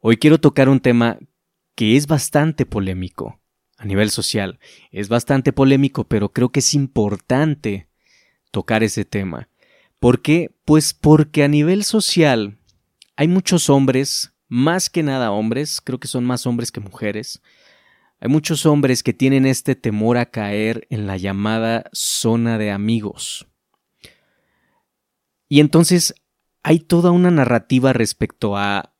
Hoy quiero tocar un tema que es bastante polémico a nivel social. Es bastante polémico, pero creo que es importante tocar ese tema. ¿Por qué? Pues porque a nivel social hay muchos hombres, más que nada hombres, creo que son más hombres que mujeres, hay muchos hombres que tienen este temor a caer en la llamada zona de amigos. Y entonces hay toda una narrativa respecto a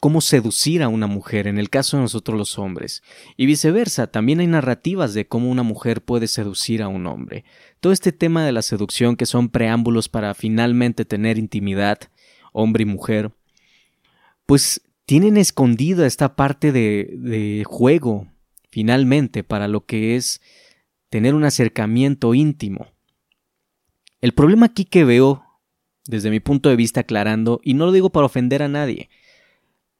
cómo seducir a una mujer, en el caso de nosotros los hombres. Y viceversa, también hay narrativas de cómo una mujer puede seducir a un hombre. Todo este tema de la seducción, que son preámbulos para finalmente tener intimidad, hombre y mujer, pues tienen escondida esta parte de, de juego, finalmente, para lo que es tener un acercamiento íntimo. El problema aquí que veo, desde mi punto de vista aclarando, y no lo digo para ofender a nadie,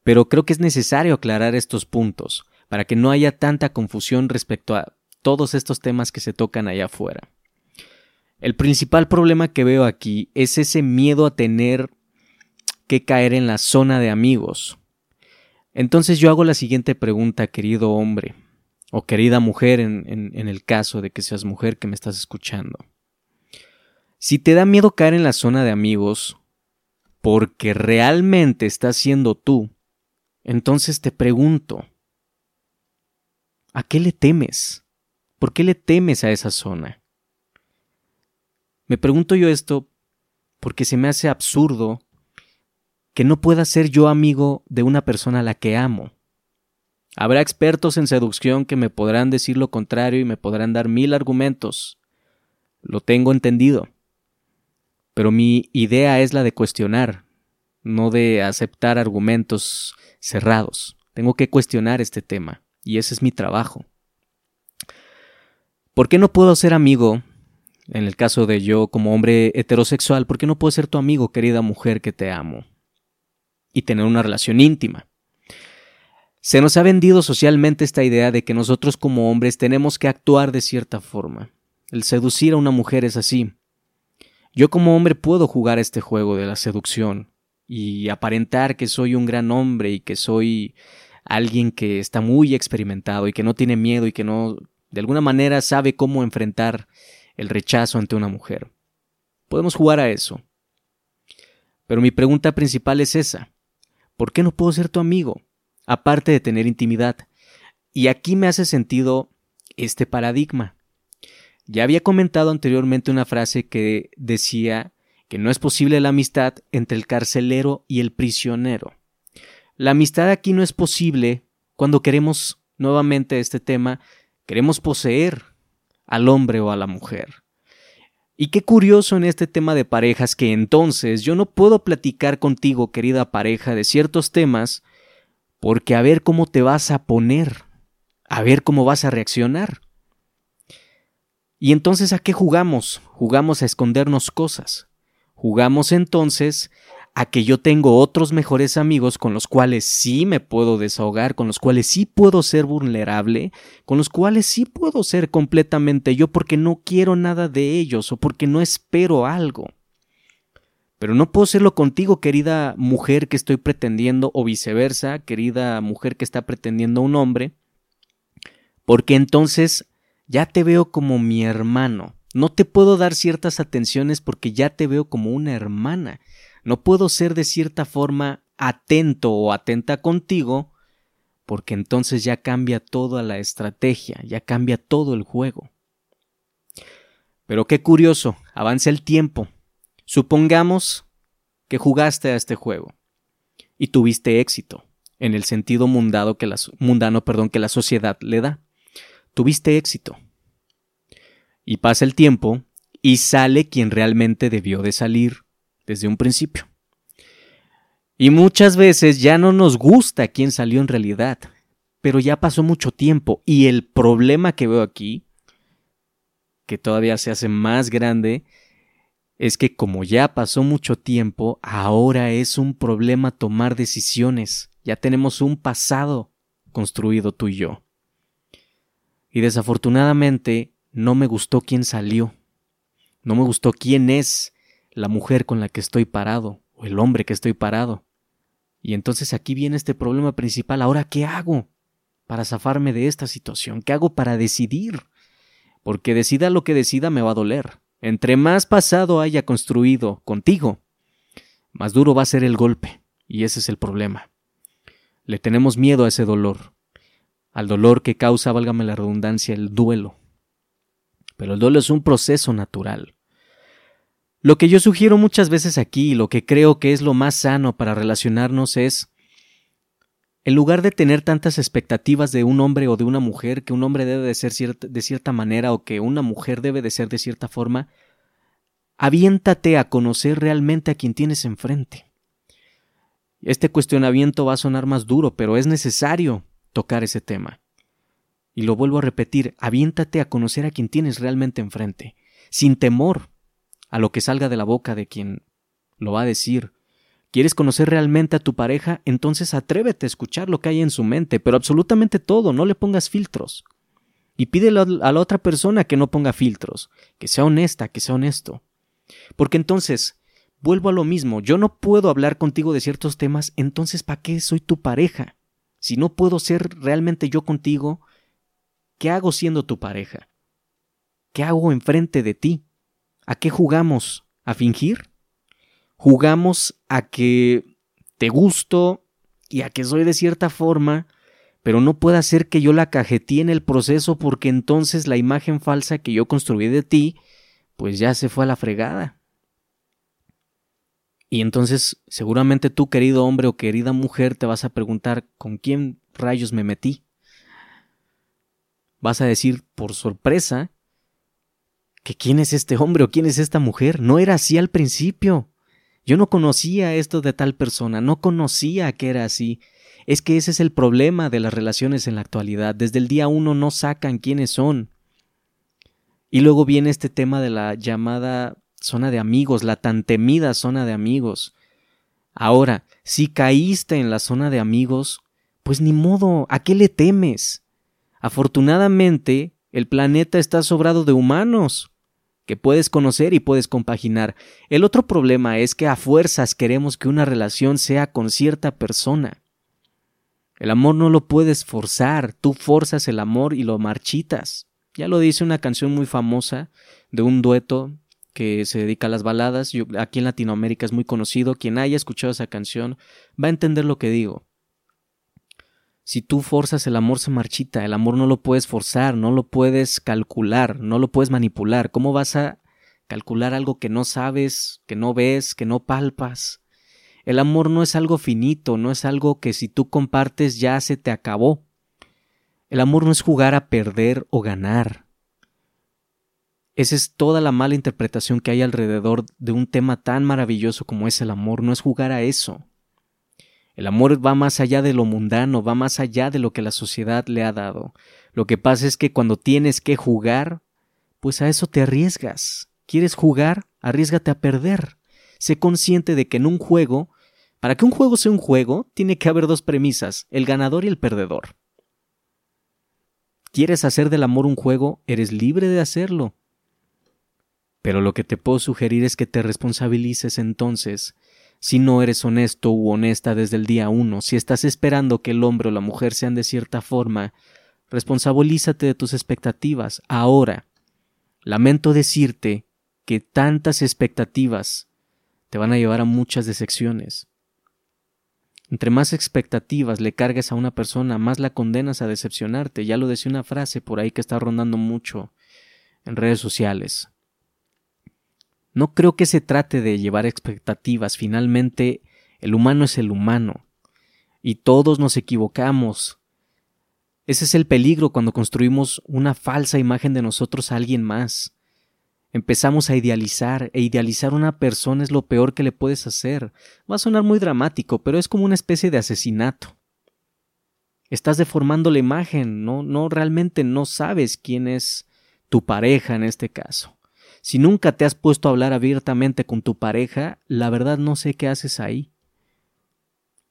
pero creo que es necesario aclarar estos puntos para que no haya tanta confusión respecto a todos estos temas que se tocan allá afuera. El principal problema que veo aquí es ese miedo a tener que caer en la zona de amigos. Entonces yo hago la siguiente pregunta, querido hombre, o querida mujer en, el caso de que seas mujer que me estás escuchando. Si te da miedo caer en la zona de amigos, porque realmente estás siendo tú, entonces te pregunto, ¿a qué le temes? ¿Por qué le temes a esa zona? Me pregunto yo esto porque se me hace absurdo que no pueda ser yo amigo de una persona a la que amo. Habrá expertos en seducción que me podrán decir lo contrario y me podrán dar mil argumentos. Lo tengo entendido. Pero mi idea es la de cuestionar, no de aceptar argumentos cerrados. Tengo que cuestionar este tema, y ese es mi trabajo. ¿Por qué no puedo ser amigo, en el caso de yo como hombre heterosexual, por qué no puedo ser tu amigo, querida mujer que te amo? Y tener una relación íntima. Se nos ha vendido socialmente esta idea de que nosotros como hombres tenemos que actuar de cierta forma. El seducir a una mujer es así. Yo como hombre puedo jugar este juego de la seducción, y aparentar que soy un gran hombre y que soy alguien que está muy experimentado y que no tiene miedo y que no de alguna manera sabe cómo enfrentar el rechazo ante una mujer. Podemos jugar a eso. Pero mi pregunta principal es esa. ¿Por qué no puedo ser tu amigo? Aparte de tener intimidad. Y aquí me hace sentido este paradigma. Ya había comentado anteriormente una frase que decía que no es posible la amistad entre el carcelero y el prisionero. La amistad aquí no es posible cuando queremos, nuevamente este tema, queremos poseer al hombre o a la mujer. Y qué curioso en este tema de parejas que entonces yo no puedo platicar contigo, querida pareja, de ciertos temas, porque a ver cómo te vas a poner, a ver cómo vas a reaccionar. Y entonces, ¿a qué jugamos? Jugamos a escondernos cosas. Jugamos entonces a que yo tengo otros mejores amigos con los cuales sí me puedo desahogar, con los cuales sí puedo ser vulnerable, con los cuales sí puedo ser completamente yo porque no quiero nada de ellos o porque no espero algo. Pero no puedo serlo contigo, querida mujer que estoy pretendiendo, o viceversa, querida mujer que está pretendiendo un hombre, porque entonces ya te veo como mi hermano, no te puedo dar ciertas atenciones porque ya te veo como una hermana. No puedo ser de cierta forma atento o atenta contigo porque entonces ya cambia toda la estrategia, ya cambia todo el juego. Pero qué curioso, avanza el tiempo. Supongamos que jugaste a este juego y tuviste éxito en el sentido mundano que la, mundano, perdón, que la sociedad le da. Tuviste éxito y pasa el tiempo y sale quien realmente debió de salir desde un principio. Y muchas veces ya no nos gusta quién salió en realidad, pero ya pasó mucho tiempo y el problema que veo aquí, que todavía se hace más grande, es que como ya pasó mucho tiempo, ahora es un problema tomar decisiones. Ya tenemos un pasado construido tú y yo. Y desafortunadamente no me gustó quién salió, no me gustó quién es la mujer con la que estoy parado o el hombre que estoy parado. Y entonces aquí viene este problema principal. Ahora, ¿qué hago para zafarme de esta situación? ¿Qué hago para decidir? Porque decida lo que decida me va a doler. Entre más pasado haya construido contigo, más duro va a ser el golpe. Y ese es el problema. Le tenemos miedo a ese dolor. Al dolor que causa, válgame la redundancia, el duelo. Pero el duelo es un proceso natural. Lo que yo sugiero muchas veces aquí, lo que creo que es lo más sano para relacionarnos es, en lugar de tener tantas expectativas de un hombre o de una mujer, que un hombre debe de ser de cierta manera o que una mujer debe de ser de cierta forma, aviéntate a conocer realmente a quien tienes enfrente. Este cuestionamiento va a sonar más duro, pero es necesario tocar ese tema. Y lo vuelvo a repetir, aviéntate a conocer a quien tienes realmente enfrente, sin temor, a lo que salga de la boca de quien lo va a decir. ¿Quieres conocer realmente a tu pareja? Entonces atrévete a escuchar lo que hay en su mente, pero absolutamente todo, no le pongas filtros. Y pídele a la otra persona que no ponga filtros, que sea honesta, que sea honesto. Porque entonces, vuelvo a lo mismo, yo no puedo hablar contigo de ciertos temas, entonces ¿para qué soy tu pareja? Si no puedo ser realmente yo contigo, ¿qué hago siendo tu pareja? ¿Qué hago enfrente de ti? ¿A qué jugamos? ¿A fingir? Jugamos a que te gusto y a que soy de cierta forma, pero no puede ser que yo la cajetee en el proceso porque entonces la imagen falsa que yo construí de ti, pues ya se fue a la fregada. Y entonces seguramente tú, querido hombre o querida mujer, te vas a preguntar ¿con quién rayos me metí? Vas a decir, por sorpresa, que quién es este hombre o quién es esta mujer. No era así al principio. Yo no conocía esto de tal persona, no conocía que era así. Es que ese es el problema de las relaciones en la actualidad. Desde el día uno no sacan quiénes son. Y luego viene este tema de la llamada zona de amigos, la tan temida zona de amigos. Ahora, si caíste en la zona de amigos, pues ni modo, ¿a qué le temes? Afortunadamente, el planeta está sobrado de humanos que puedes conocer y puedes compaginar. El otro problema es que a fuerzas queremos que una relación sea con cierta persona. El amor no lo puedes forzar, tú forzas el amor y lo marchitas. Ya lo dice una canción muy famosa de un dueto que se dedica a las baladas. aquí en Latinoamérica es muy conocido. Quien haya escuchado esa canción va a entender lo que digo. Si tú forzas el amor se marchita, el amor no lo puedes forzar, no lo puedes calcular, no lo puedes manipular. ¿Cómo vas a calcular algo que no sabes, que no ves, que no palpas? El amor no es algo finito, no es algo que si tú compartes ya se te acabó. El amor no es jugar a perder o ganar. Esa es toda la mala interpretación que hay alrededor de un tema tan maravilloso como es el amor, no es jugar a eso. El amor va más allá de lo mundano, va más allá de lo que la sociedad le ha dado. Lo que pasa es que cuando tienes que jugar, pues a eso te arriesgas. ¿Quieres jugar? Arriesgate a perder. Sé consciente de que en un juego, para que un juego sea un juego, tiene que haber dos premisas, el ganador y el perdedor. ¿Quieres hacer del amor un juego? Eres libre de hacerlo. Pero lo que te puedo sugerir es que te responsabilices entonces si no eres honesto u honesta desde el día uno, si estás esperando que el hombre o la mujer sean de cierta forma, responsabilízate de tus expectativas. Ahora, lamento decirte que tantas expectativas te van a llevar a muchas decepciones. Entre más expectativas le cargues a una persona, más la condenas a decepcionarte. Ya lo decía una frase por ahí que está rondando mucho en redes sociales. No creo que se trate de llevar expectativas. Finalmente, el humano es el humano. Y todos nos equivocamos. Ese es el peligro cuando construimos una falsa imagen de nosotros a alguien más. Empezamos a idealizar, e idealizar una persona es lo peor que le puedes hacer. Va a sonar muy dramático, pero es como una especie de asesinato. Estás deformando la imagen, no, no realmente no sabes quién es tu pareja en este caso. Si nunca te has puesto a hablar abiertamente con tu pareja, la verdad no sé qué haces ahí.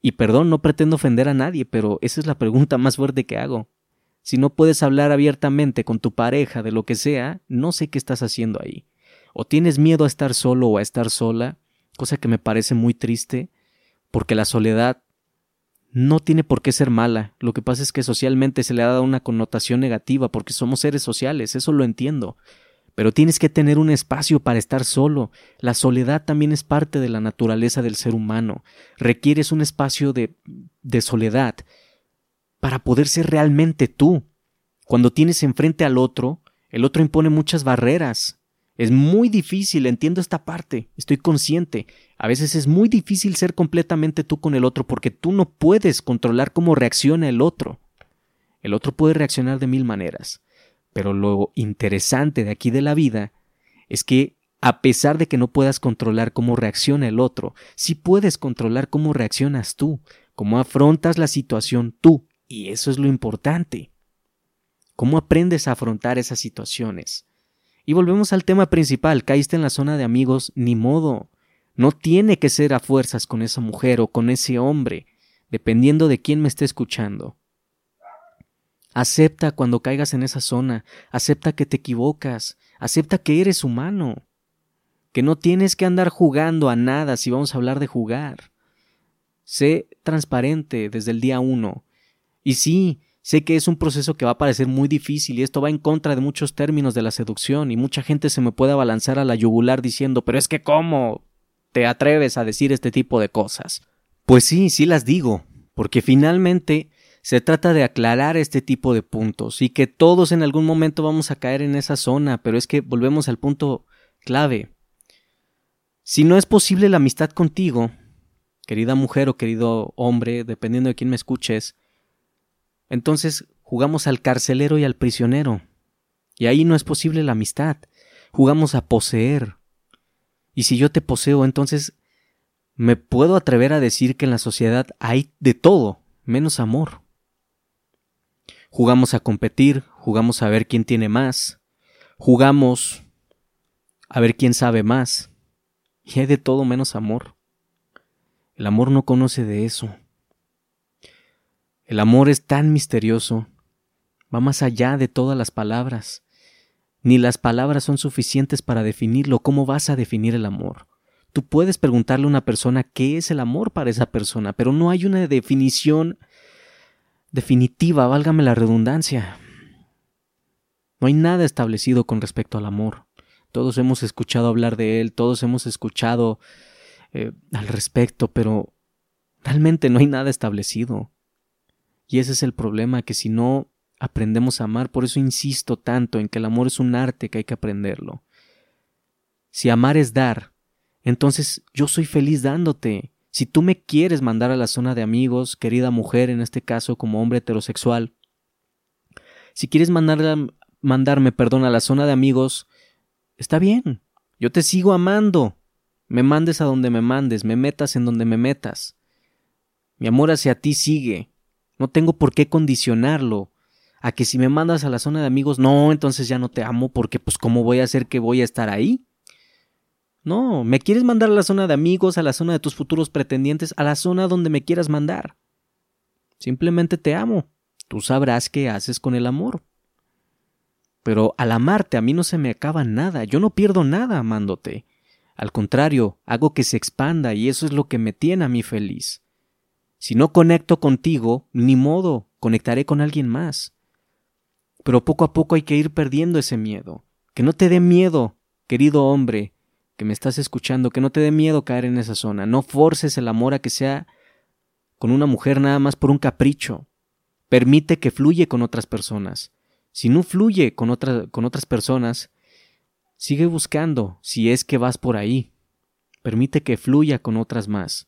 Y perdón, no pretendo ofender a nadie, pero esa es la pregunta más fuerte que hago. Si no puedes hablar abiertamente con tu pareja de lo que sea, no sé qué estás haciendo ahí. O tienes miedo a estar solo o a estar sola, cosa que me parece muy triste, porque la soledad no tiene por qué ser mala. Lo que pasa es que socialmente se le ha dado una connotación negativa porque somos seres sociales, eso lo entiendo. Pero tienes que tener un espacio para estar solo. La soledad también es parte de la naturaleza del ser humano. Requieres un espacio de, de soledad para poder ser realmente tú. Cuando tienes enfrente al otro, el otro impone muchas barreras, es muy difícil, entiendo esta parte, estoy consciente. A veces es muy difícil ser completamente tú con el otro porque tú no puedes controlar cómo reacciona el otro. El otro puede reaccionar de mil maneras. Pero lo interesante de aquí de la vida es que a pesar de que no puedas controlar cómo reacciona el otro, sí puedes controlar cómo reaccionas tú, cómo afrontas la situación tú, y eso es lo importante. ¿Cómo aprendes a afrontar esas situaciones? Y volvemos al tema principal, caíste en la zona de amigos, ni modo. No tiene que ser a fuerzas con esa mujer o con ese hombre, dependiendo de quién me esté escuchando. Acepta cuando caigas en esa zona, acepta que te equivocas, acepta que eres humano, que no tienes que andar jugando a nada si vamos a hablar de jugar. Sé transparente desde el día uno. Y sí, Sé que es un proceso que va a parecer muy difícil y esto va en contra de muchos términos de la seducción y mucha gente se me puede abalanzar a la yugular diciendo pero es que cómo te atreves a decir este tipo de cosas. Pues sí, sí las digo, porque finalmente se trata de aclarar este tipo de puntos y que todos en algún momento vamos a caer en esa zona, pero es que volvemos al punto clave. Si no es posible la amistad contigo, querida mujer o querido hombre, dependiendo de quién me escuches, entonces jugamos al carcelero y al prisionero. Y ahí no es posible la amistad. Jugamos a poseer. Y si yo te poseo, entonces me puedo atrever a decir que en la sociedad hay de todo, menos amor. Jugamos a competir, jugamos a ver quién tiene más, jugamos a ver quién sabe más. Y hay de todo menos amor. El amor no conoce de eso. El amor es tan misterioso, va más allá de todas las palabras. Ni las palabras son suficientes para definirlo. ¿Cómo vas a definir el amor? Tú puedes preguntarle a una persona qué es el amor para esa persona, pero no hay una definición definitiva, válgame la redundancia. No hay nada establecido con respecto al amor. Todos hemos escuchado hablar de él, todos hemos escuchado eh, al respecto, pero realmente no hay nada establecido. Y ese es el problema, que si no aprendemos a amar, por eso insisto tanto en que el amor es un arte que hay que aprenderlo. Si amar es dar, entonces yo soy feliz dándote. Si tú me quieres mandar a la zona de amigos, querida mujer, en este caso como hombre heterosexual, si quieres mandarme, perdón, a la zona de amigos, está bien. Yo te sigo amando. Me mandes a donde me mandes, me metas en donde me metas. Mi amor hacia ti sigue. No tengo por qué condicionarlo a que si me mandas a la zona de amigos, no, entonces ya no te amo porque pues cómo voy a hacer que voy a estar ahí. No, me quieres mandar a la zona de amigos, a la zona de tus futuros pretendientes, a la zona donde me quieras mandar. Simplemente te amo. Tú sabrás qué haces con el amor. Pero al amarte a mí no se me acaba nada, yo no pierdo nada amándote. Al contrario, hago que se expanda y eso es lo que me tiene a mí feliz. Si no conecto contigo, ni modo, conectaré con alguien más. Pero poco a poco hay que ir perdiendo ese miedo. Que no te dé miedo, querido hombre, que me estás escuchando, que no te dé miedo caer en esa zona. No forces el amor a que sea con una mujer nada más por un capricho. Permite que fluye con otras personas. Si no fluye con, con otras personas, sigue buscando si es que vas por ahí. Permite que fluya con otras más.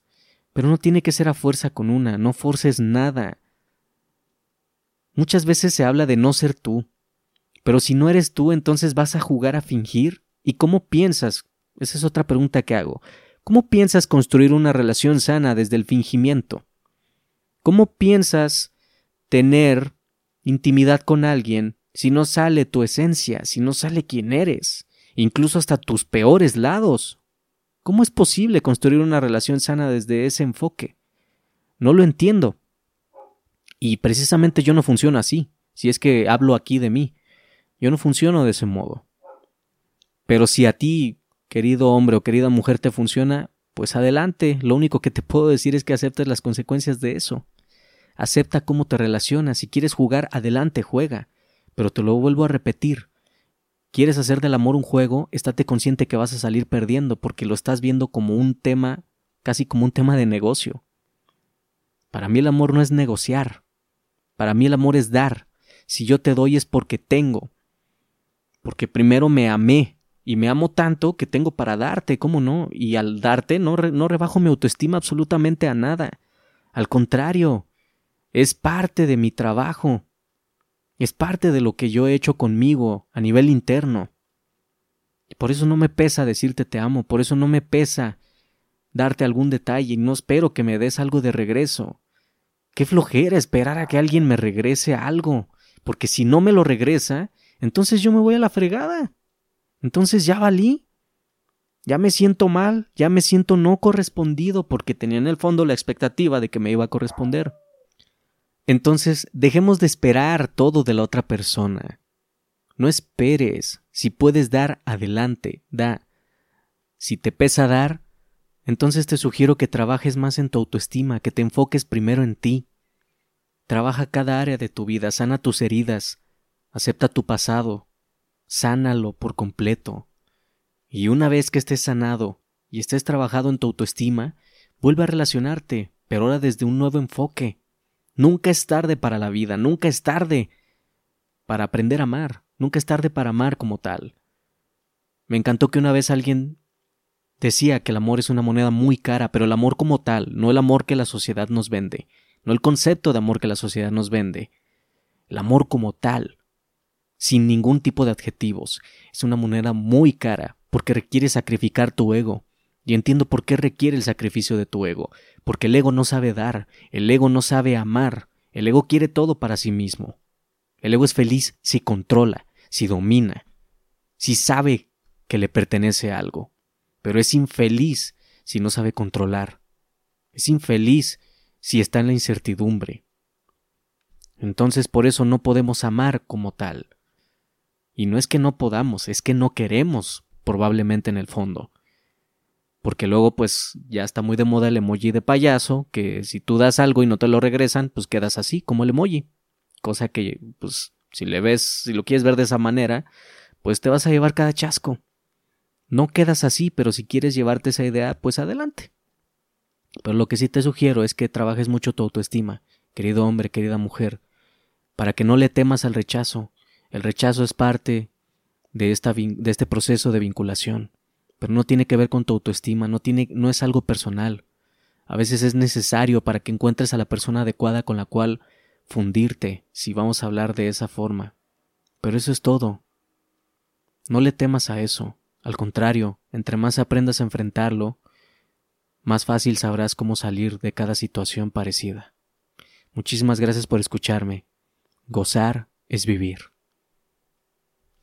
Pero no tiene que ser a fuerza con una, no forces nada. Muchas veces se habla de no ser tú, pero si no eres tú, entonces vas a jugar a fingir. ¿Y cómo piensas? Esa es otra pregunta que hago. ¿Cómo piensas construir una relación sana desde el fingimiento? ¿Cómo piensas tener intimidad con alguien si no sale tu esencia, si no sale quién eres, incluso hasta tus peores lados? ¿Cómo es posible construir una relación sana desde ese enfoque? No lo entiendo. Y precisamente yo no funciono así, si es que hablo aquí de mí. Yo no funciono de ese modo. Pero si a ti, querido hombre o querida mujer, te funciona, pues adelante. Lo único que te puedo decir es que aceptes las consecuencias de eso. Acepta cómo te relacionas. Si quieres jugar, adelante, juega. Pero te lo vuelvo a repetir. ¿Quieres hacer del amor un juego? Estate consciente que vas a salir perdiendo porque lo estás viendo como un tema, casi como un tema de negocio. Para mí el amor no es negociar. Para mí el amor es dar. Si yo te doy es porque tengo. Porque primero me amé y me amo tanto que tengo para darte, ¿cómo no? Y al darte no, no rebajo mi autoestima absolutamente a nada. Al contrario, es parte de mi trabajo. Es parte de lo que yo he hecho conmigo a nivel interno. Y por eso no me pesa decirte te amo, por eso no me pesa darte algún detalle y no espero que me des algo de regreso. Qué flojera esperar a que alguien me regrese algo, porque si no me lo regresa, entonces yo me voy a la fregada. Entonces ya valí. Ya me siento mal, ya me siento no correspondido porque tenía en el fondo la expectativa de que me iba a corresponder. Entonces, dejemos de esperar todo de la otra persona. No esperes. Si puedes dar, adelante, da. Si te pesa dar, entonces te sugiero que trabajes más en tu autoestima, que te enfoques primero en ti. Trabaja cada área de tu vida, sana tus heridas, acepta tu pasado, sánalo por completo. Y una vez que estés sanado y estés trabajado en tu autoestima, vuelve a relacionarte, pero ahora desde un nuevo enfoque, Nunca es tarde para la vida, nunca es tarde para aprender a amar, nunca es tarde para amar como tal. Me encantó que una vez alguien decía que el amor es una moneda muy cara, pero el amor como tal, no el amor que la sociedad nos vende, no el concepto de amor que la sociedad nos vende, el amor como tal, sin ningún tipo de adjetivos, es una moneda muy cara porque requiere sacrificar tu ego, y entiendo por qué requiere el sacrificio de tu ego, porque el ego no sabe dar, el ego no sabe amar, el ego quiere todo para sí mismo. El ego es feliz si controla, si domina, si sabe que le pertenece algo, pero es infeliz si no sabe controlar, es infeliz si está en la incertidumbre. Entonces por eso no podemos amar como tal. Y no es que no podamos, es que no queremos, probablemente en el fondo porque luego pues ya está muy de moda el emoji de payaso, que si tú das algo y no te lo regresan, pues quedas así como el emoji. Cosa que pues si le ves, si lo quieres ver de esa manera, pues te vas a llevar cada chasco. No quedas así, pero si quieres llevarte esa idea, pues adelante. Pero lo que sí te sugiero es que trabajes mucho tu autoestima, querido hombre, querida mujer, para que no le temas al rechazo. El rechazo es parte de, esta, de este proceso de vinculación pero no tiene que ver con tu autoestima, no, tiene, no es algo personal. A veces es necesario para que encuentres a la persona adecuada con la cual fundirte, si vamos a hablar de esa forma. Pero eso es todo. No le temas a eso. Al contrario, entre más aprendas a enfrentarlo, más fácil sabrás cómo salir de cada situación parecida. Muchísimas gracias por escucharme. Gozar es vivir.